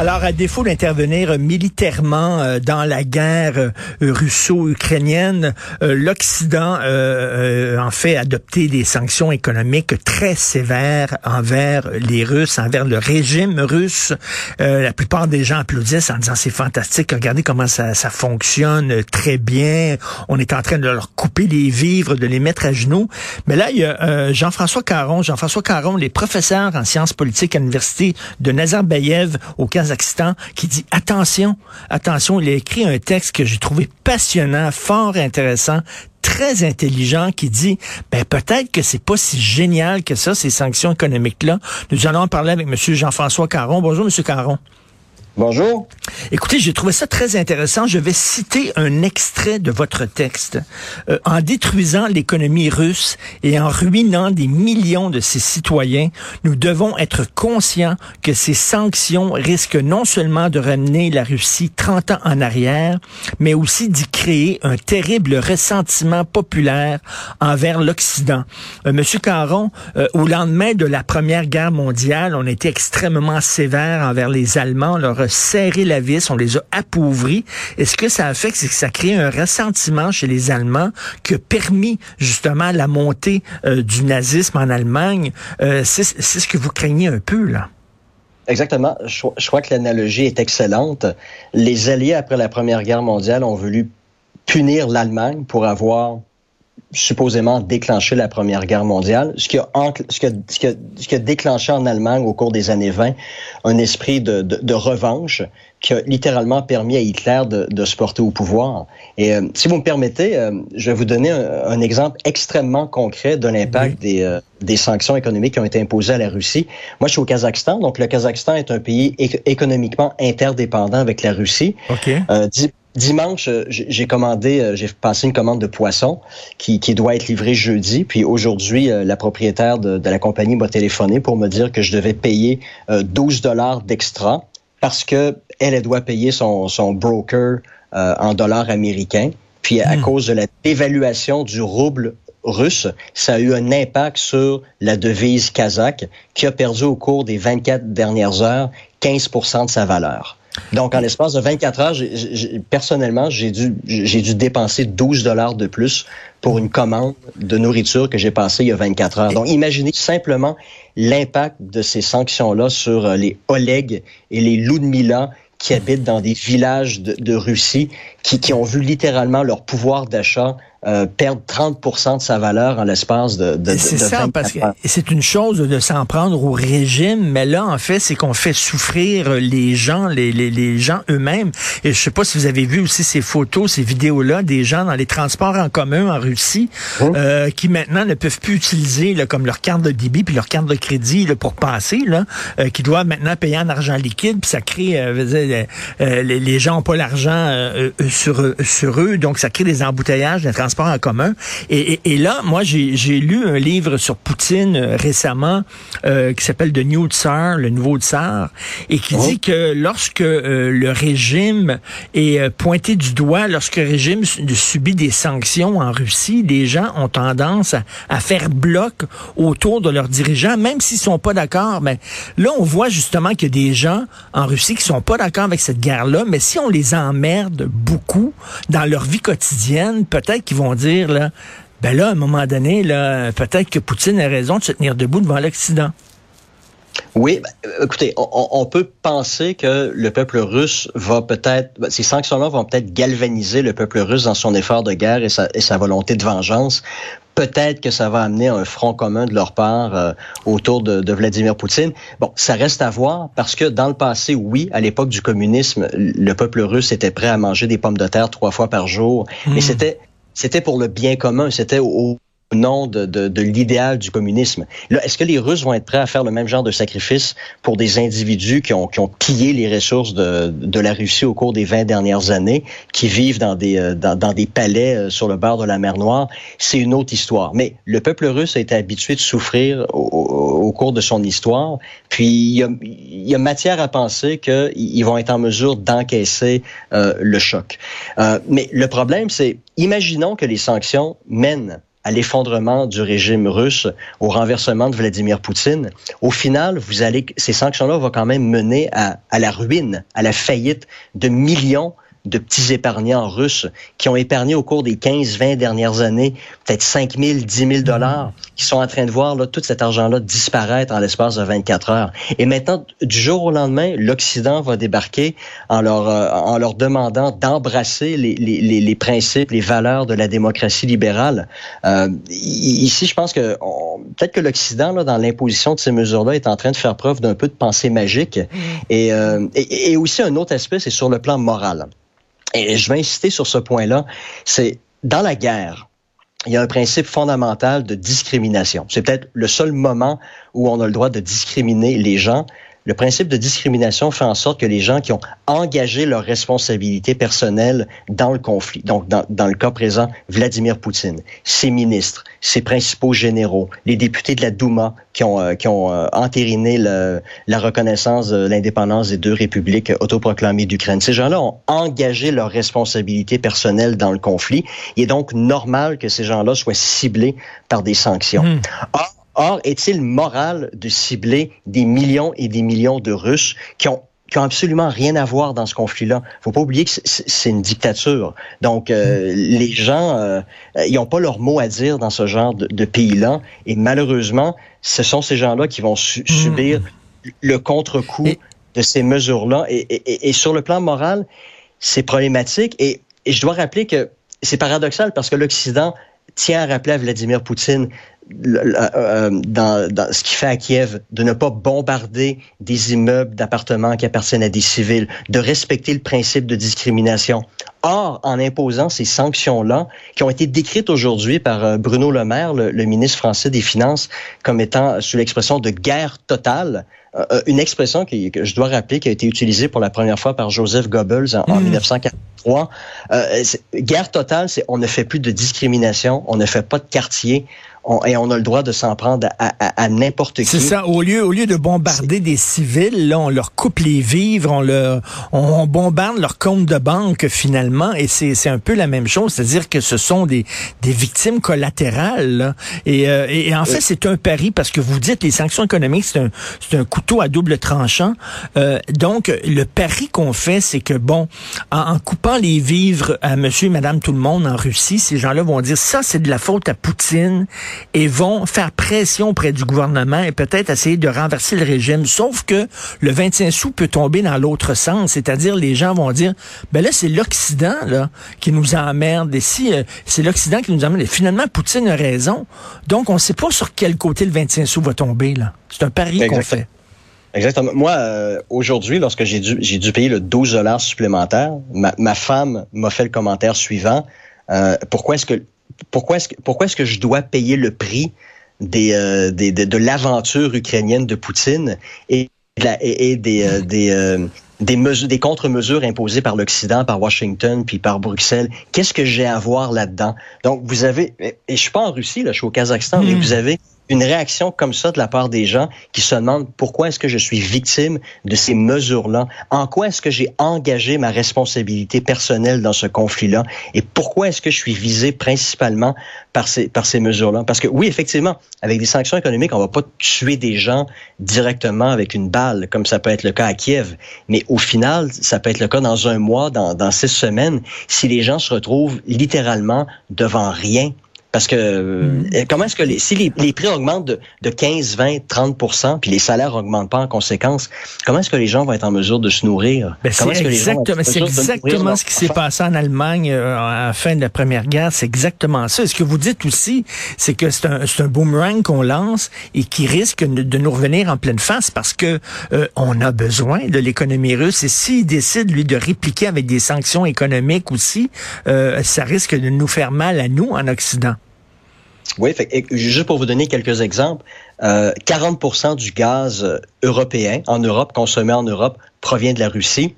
Alors, à défaut d'intervenir militairement euh, dans la guerre euh, russo-ukrainienne, euh, l'Occident en fait adopter des sanctions économiques très sévères envers les Russes, envers le régime russe. la plupart des gens applaudissent en disant c'est fantastique, regardez comment ça, ça fonctionne très bien. On est en train de leur couper les vivres, de les mettre à genoux. Mais là, il y a Jean-François Caron. Jean-François Caron, les professeurs en sciences politiques à l'université de Nazarbayev au Canada qui dit attention, attention, il a écrit un texte que j'ai trouvé passionnant, fort intéressant, très intelligent qui dit ben peut-être que c'est pas si génial que ça ces sanctions économiques là. Nous allons en parler avec monsieur Jean-François Caron. Bonjour monsieur Caron. Bonjour. Écoutez, j'ai trouvé ça très intéressant. Je vais citer un extrait de votre texte. Euh, en détruisant l'économie russe et en ruinant des millions de ses citoyens, nous devons être conscients que ces sanctions risquent non seulement de ramener la Russie 30 ans en arrière, mais aussi d'y créer un terrible ressentiment populaire envers l'Occident. Euh, Monsieur Caron, euh, au lendemain de la Première Guerre mondiale, on était extrêmement sévère envers les Allemands, serré la vis, on les a appauvris. Est-ce que ça a fait que ça crée un ressentiment chez les Allemands qui a permis justement la montée euh, du nazisme en Allemagne? Euh, c'est ce que vous craignez un peu, là. Exactement. Je crois que l'analogie est excellente. Les Alliés, après la Première Guerre mondiale, ont voulu punir l'Allemagne pour avoir supposément déclenché la Première Guerre mondiale, ce qui a, ce qui a, ce qui a, ce qui a déclenché en Allemagne au cours des années 20 un esprit de, de, de revanche qui a littéralement permis à Hitler de, de se porter au pouvoir. Et euh, si vous me permettez, euh, je vais vous donner un, exemple extrêmement concret de l'impact des, euh, des sanctions économiques qui ont été imposées à la Russie. Moi, je suis au Kazakhstan, donc le Kazakhstan est un pays économiquement interdépendant avec la Russie. Okay. Dimanche, euh, j'ai commandé, euh, j'ai passé une commande de poisson qui, qui doit être livrée jeudi. Puis aujourd'hui, euh, la propriétaire de, de la compagnie m'a téléphoné pour me dire que je devais payer 12 dollars d'extra parce que elle, elle doit payer son, son broker en dollars américains. Puis à hmm. cause de la dévaluation du rouble russe, ça a eu un impact sur la devise kazakh qui a perdu au cours des 24 dernières heures 15% de sa valeur. Donc, en l'espace de 24 heures, personnellement, j'ai dû, j'ai dû dépenser 12 dollars de plus pour une commande de nourriture que j'ai passée il y a 24 heures. Donc, imaginez simplement l'impact de ces sanctions-là sur euh, les Oleg et les Ludmila qui habitent dans des villages de, de Russie, qui, qui ont vu littéralement leur pouvoir d'achat euh, perdre 30% de sa valeur en l'espace de, de, C'est ça, parce que c'est une chose de s'en prendre au régime, mais là, en fait, c'est qu'on fait souffrir les gens, les, les, les gens eux-mêmes. Et je sais pas si vous avez vu aussi ces photos, ces vidéos-là, des gens dans les transports en commun en Russie, euh, qui maintenant ne peuvent plus utiliser là, comme leur carte de débit puis leur carte de crédit là, pour passer, là, euh, qui doivent maintenant payer en argent liquide, puis ça crée, euh, dire, euh, les, les, gens n'ont pas l'argent sur, sur eux, donc ça crée des embouteillages, des transports en commun. Et, et, là, moi, j'ai lu un livre sur Poutine euh, récemment euh, qui s'appelle The New Tsar, le nouveau tsar, et qui dit oh. que lorsque euh, le régime est euh, pointé du doigt, lorsque le régime subit des sanctions en Russie, les gens ont tendance à, à faire bloc autour de leurs dirigeants, même s'ils sont pas d'accord. Mais là, on voit justement qu'il y a des gens en Russie qui sont pas d'accord avec cette guerre-là, mais si on les emmerde beaucoup dans leur vie quotidienne, peut-être qu'ils vont dire, là, ben là, à un moment donné, là, peut-être que Poutine a raison de se tenir debout devant l'Occident. Oui, ben, écoutez, on, peut penser que le peuple russe va peut-être, ben, ces sanctions-là vont peut-être galvaniser le peuple russe dans son effort de guerre et sa, et sa volonté de vengeance. Peut-être que ça va amener un front commun de leur part euh, autour de, de, Vladimir Poutine. Bon, ça reste à voir parce que dans le passé, oui, à l'époque du communisme, le peuple russe était prêt à manger des pommes de terre trois fois par jour, mmh. mais c'était c'était pour le bien commun, c'était au, nom de, de, de l'idéal du communisme. Là, est-ce que les Russes vont être prêts à faire le même genre de sacrifice pour des individus qui ont, qui ont pillé les ressources de, de la Russie au cours des 20 dernières années, qui vivent dans des, euh, dans, dans des palais euh, sur le bord de la mer Noire? C'est une autre histoire. Mais le peuple russe a été habitué de souffrir au, au cours de son histoire, puis il y a, y a matière à penser qu'ils vont être en mesure d'encaisser euh, le choc. Euh, mais le problème, c'est, imaginons que les sanctions mènent à l'effondrement du régime russe, au renversement de Vladimir Poutine, au final, vous allez, ces sanctions-là vont quand même mener à, la ruine, à la faillite de millions petits épargnants russes qui ont épargné au cours des 15-20 dernières années peut-être 5 000, 10 000 dollars, qui sont en train de voir là, tout cet argent-là disparaître en l'espace de 24 heures. Et maintenant, du jour au lendemain, l'Occident va débarquer en leur, euh, en leur demandant d'embrasser les, les, les, principes, les valeurs de la démocratie libérale. Euh, ici, je pense que peut-être que l'Occident, dans l'imposition de ces mesures-là, est en train de faire preuve d'un peu de pensée magique. Mm. Et, euh, et, et aussi un autre aspect, c'est sur le plan moral. Et je vais insister sur ce point-là, c'est dans la guerre, il y a un principe fondamental de discrimination. C'est peut-être le seul moment où on a le droit de discriminer les gens, le principe de discrimination fait en sorte que les gens qui ont engagé leur responsabilité personnelle dans le conflit, donc dans, dans le cas présent, Vladimir Poutine, ses ministres, ses principaux généraux, les députés de la Douma qui ont, euh, qui ont euh, entériné le, la reconnaissance de l'indépendance des deux républiques autoproclamées d'Ukraine. Ces gens-là ont engagé leur responsabilité personnelle dans le conflit. Il est donc normal que ces gens-là soient ciblés par des sanctions. Mmh. Or, est-il moral de cibler des millions et des millions de Russes qui ont qui ont absolument rien à voir dans ce conflit-là? Faut pas oublier que c'est une dictature. Donc, euh, les gens, euh, ils n'ont pas leur mot à dire dans ce genre de, de pays-là. Et malheureusement, ce sont ces gens-là qui vont su mmh. subir le contre-coup de ces mesures-là. Et, et, et, sur le plan moral, c'est problématique. Et, et je dois rappeler que c'est paradoxal parce que l'Occident tient à rappeler à Vladimir Poutine euh, dans, dans, ce qu'il fait à Kiev, de ne pas bombarder des immeubles d'appartements qui appartiennent à des civils, de respecter le principe de discrimination. Or, en imposant ces sanctions-là, qui ont été décrites aujourd'hui par euh, Bruno Le Maire, le, ministre français des Finances, comme étant sous l'expression de guerre totale, euh, une expression qui, que je dois rappeler qui a été utilisée pour la première fois par Joseph Goebbels en, mmh. en 1943. Euh, guerre totale, c'est on ne fait plus de discrimination, on ne fait pas de quartier, on, et on a le droit de s'en prendre à, à, à n'importe qui. C'est ça. Au lieu, au lieu de bombarder des civils, là, on leur coupe les vivres, on leur, on, bombarde leur compte de banque finalement, et c'est, c'est un peu la même chose. C'est-à-dire que ce sont des, des victimes collatérales. Là. Et, euh, et, en fait, c'est un pari parce que vous dites les sanctions économiques, c'est un, c'est un couteau à double tranchant. Euh, donc, le pari qu'on fait, c'est que bon, en, en coupant les vivres à Monsieur et Madame tout le monde en Russie, ces gens-là vont dire ça, c'est de la faute à Poutine et vont faire pression auprès du gouvernement et peut-être essayer de renverser le régime. Sauf que le 25 sous peut tomber dans l'autre sens, c'est-à-dire les gens vont dire, ben là c'est l'Occident là qui nous emmerde. Et si euh, c'est l'Occident qui nous emmerde, et finalement Poutine a raison. Donc on ne sait pas sur quel côté le 25 sous va tomber là. C'est un pari qu'on fait. Exactement. Moi, euh, aujourd'hui, lorsque j'ai dû, j'ai dû payer le 12 dollars supplémentaire, ma, ma femme m'a fait le commentaire suivant. Euh, pourquoi est-ce que pourquoi est-ce que, pourquoi est-ce que je dois payer le prix des, euh, des de, de l'aventure ukrainienne de Poutine et, et, et des, euh, des, euh, des, mesures, des contre-mesures imposées par l'Occident, par Washington, puis par Bruxelles? Qu'est-ce que j'ai à voir là-dedans? Donc, vous avez, et je suis pas en Russie, là, je suis au Kazakhstan, mais vous avez une réaction comme ça de la part des gens qui se demandent pourquoi est-ce que je suis victime de ces mesures-là, en quoi est-ce que j'ai engagé ma responsabilité personnelle dans ce conflit-là? Et pourquoi est-ce que je suis visé principalement par ces, mesures-là? Parce que oui, effectivement, avec des sanctions économiques, on va pas tuer des gens directement avec une balle, comme ça peut être le cas à Kiev, mais au final, ça peut être le cas dans un mois, dans six semaines, si les gens se retrouvent littéralement devant rien parce que euh, mm. comment est-ce que les, si les, les, prix augmentent de, de 15, 20, 30% puis les salaires augmentent pas en conséquence, comment est-ce que les gens vont être en mesure de se nourrir? Ben c'est exactement, c'est exactement ce qui s'est passé en Allemagne euh, à la fin de la Première Guerre. C'est exactement ça. Et ce que vous dites aussi, c'est que c'est un, un boomerang qu'on lance et qui risque de nous revenir en pleine face parce que euh, on a besoin de l'économie russe. Et s'il décide, lui, de répliquer avec des sanctions économiques aussi, euh, ça risque de nous faire mal à nous en Occident. Oui, fait, juste pour vous donner quelques exemples, euh, 40% du gaz européen en Europe, consommé en Europe, provient de la Russie.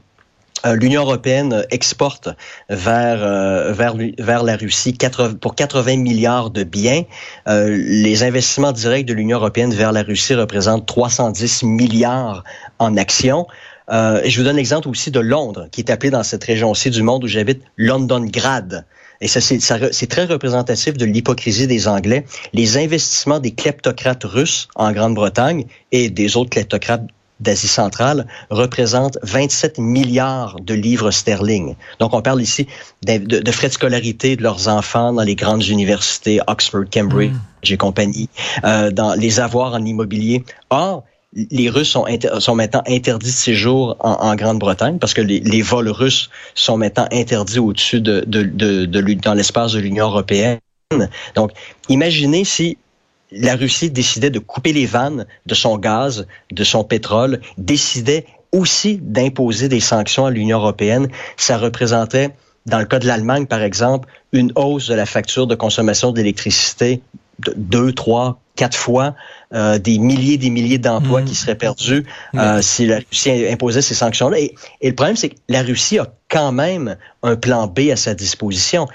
Euh, L'Union européenne exporte vers euh, vers vers la Russie 80, pour 80 milliards de biens. Euh, les investissements directs de l'Union européenne vers la Russie représentent 310 milliards en actions. Euh, je vous donne l'exemple aussi de Londres, qui est appelé dans cette région-ci du monde où j'habite London Grad. Et ça c'est très représentatif de l'hypocrisie des Anglais, les investissements des kleptocrates russes en Grande-Bretagne et des autres kleptocrates d'Asie centrale représentent 27 milliards de livres sterling. Donc, on parle ici de, de, frais de scolarité de leurs enfants dans les grandes universités, Oxford, Cambridge mm. et compagnie, euh, dans les avoirs en immobilier. Or, les Russes sont, maintenant interdits de séjour en, Grande-Bretagne parce que les, vols russes sont maintenant interdits au-dessus de, de, dans l'espace de l'Union européenne. Donc, imaginez si la Russie décidait de couper les vannes de son gaz, de son pétrole, décidait aussi d'imposer des sanctions à l'Union européenne. Ça représentait, dans le cas de l'Allemagne, par exemple, une hausse de la facture de consommation d'électricité deux, trois, quatre fois, euh, des milliers des milliers d'emplois mmh. qui seraient perdus euh, si la Russie imposait ces sanctions-là. Et, le problème, c'est que la Russie a quand même un plan B à sa disposition.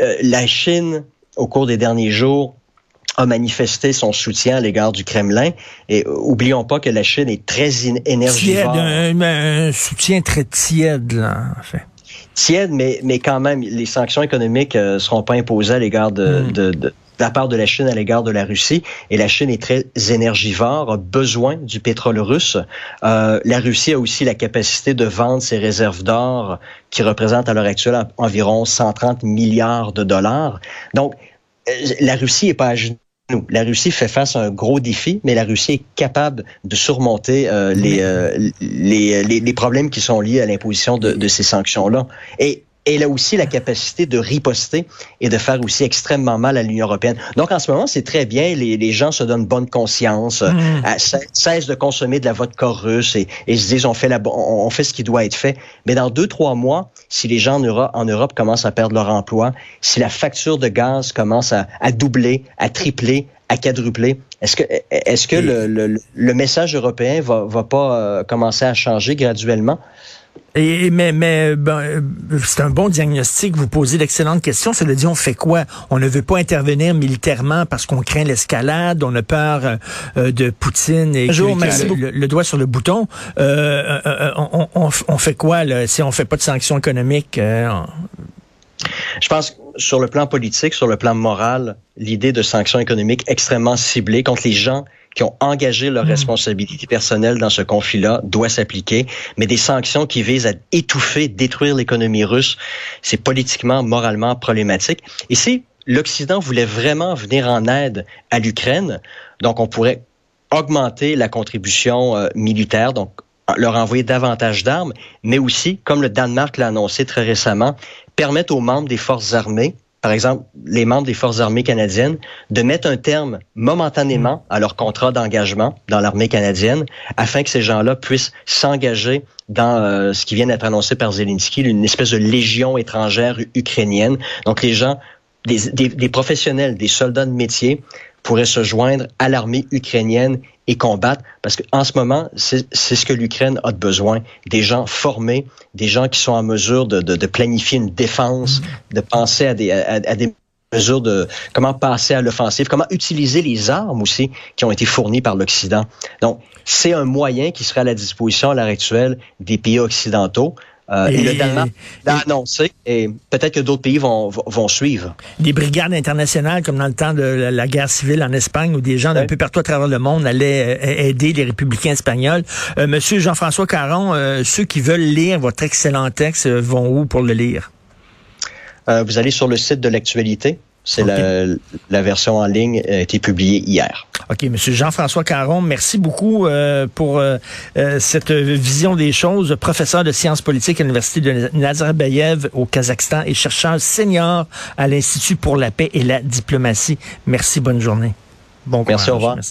Euh, la Chine, au cours des derniers jours, a manifesté son soutien à l'égard du Kremlin. Et oublions pas que la Chine est très énergivore. Tiède, un, soutien très tiède, là, en fait tiède, mais, mais quand même, les sanctions économiques ne seront pas imposées à l'égard de, hmm. de, de, de la part de la Chine à l'égard de la Russie. Et la Chine est très énergivore, a besoin du pétrole russe. Euh, la Russie a aussi la capacité de vendre ses réserves d'or qui représentent à l'heure actuelle environ 130 milliards de dollars. Donc, euh, la Russie est pas à genoux. La Russie fait face à un gros défi, mais la Russie est capable de surmonter euh, les, euh, les, les, les, problèmes qui sont liés à l'imposition de, de ces sanctions-là. Et elle a aussi la capacité de riposter et de faire aussi extrêmement mal à l'Union européenne. Donc, en ce moment, c'est très bien. Les, les, gens se donnent bonne conscience, mmh. euh, cessent de consommer de la vodka russe et, et se disent on fait, la, on fait ce qui doit être fait. Mais dans deux, trois mois, si les gens en Europe, en Europe commencent à perdre leur emploi, si la facture de gaz commence à, à doubler, à tripler, à quadrupler. Est-ce que, est-ce que le, le, le, message européen va, va pas euh, commencer à changer graduellement? Et, mais mais ben, euh, c'est un bon diagnostic. Vous posez d'excellentes questions. Cela dit, on fait quoi? On ne veut pas intervenir militairement parce qu'on craint l'escalade, on a peur euh, euh, de Poutine et Bonjour, le, le, doigt sur le bouton. Euh, on, on, on, fait quoi là, si on fait pas de sanctions économiques? Je pense que sur le plan politique, sur le plan moral, l'idée de sanctions économiques extrêmement ciblées contre les gens qui ont engagé leur hmm. responsabilité personnelle dans ce conflit-là doit s'appliquer, mais des sanctions qui visent à étouffer, détruire l'économie russe, c'est politiquement, moralement problématique. Et si l'Occident voulait vraiment venir en aide à l'Ukraine, donc on pourrait augmenter la contribution euh, militaire, donc leur envoyer davantage d'armes, mais aussi, comme le Danemark l'a annoncé très récemment, permettre aux membres des forces armées par exemple, les membres des forces armées canadiennes, de mettre un terme momentanément à leur contrat d'engagement dans l'armée canadienne, afin que ces gens-là puissent s'engager dans euh, ce qui vient d'être annoncé par Zelensky, une espèce de légion étrangère ukrainienne. Donc les gens, des, des, des professionnels, des soldats de métier, pourraient se joindre à l'armée ukrainienne et combattre, parce qu'en ce moment, c'est ce que l'Ukraine a de besoin. Des gens formés, des gens qui sont en mesure de, de, de planifier une défense, mm. de penser à des, à, à des mesures de comment passer à l'offensive, comment utiliser les armes aussi qui ont été fournies par l'Occident. Donc, c'est un moyen qui serait à la disposition à l'heure actuelle des pays occidentaux. Euh, et, le Danemark l'a annoncé et peut-être que d'autres pays vont, vont suivre. Des brigades internationales, comme dans le temps de la guerre civile en Espagne, où des gens d'un peu partout à travers le monde allaient euh, aider les républicains espagnols. Euh, Monsieur Jean-François Caron, euh, ceux qui veulent lire votre excellent texte vont où pour le lire? vous allez sur le site de l'actualité. C'est la, la, version en ligne a été publiée hier. OK, Monsieur Jean-François Caron, merci beaucoup euh, pour euh, euh, cette vision des choses. Professeur de sciences politiques à l'Université de Nazarbayev au Kazakhstan et chercheur senior à l'Institut pour la paix et la diplomatie. Merci, bonne journée. Bon Merci, au revoir.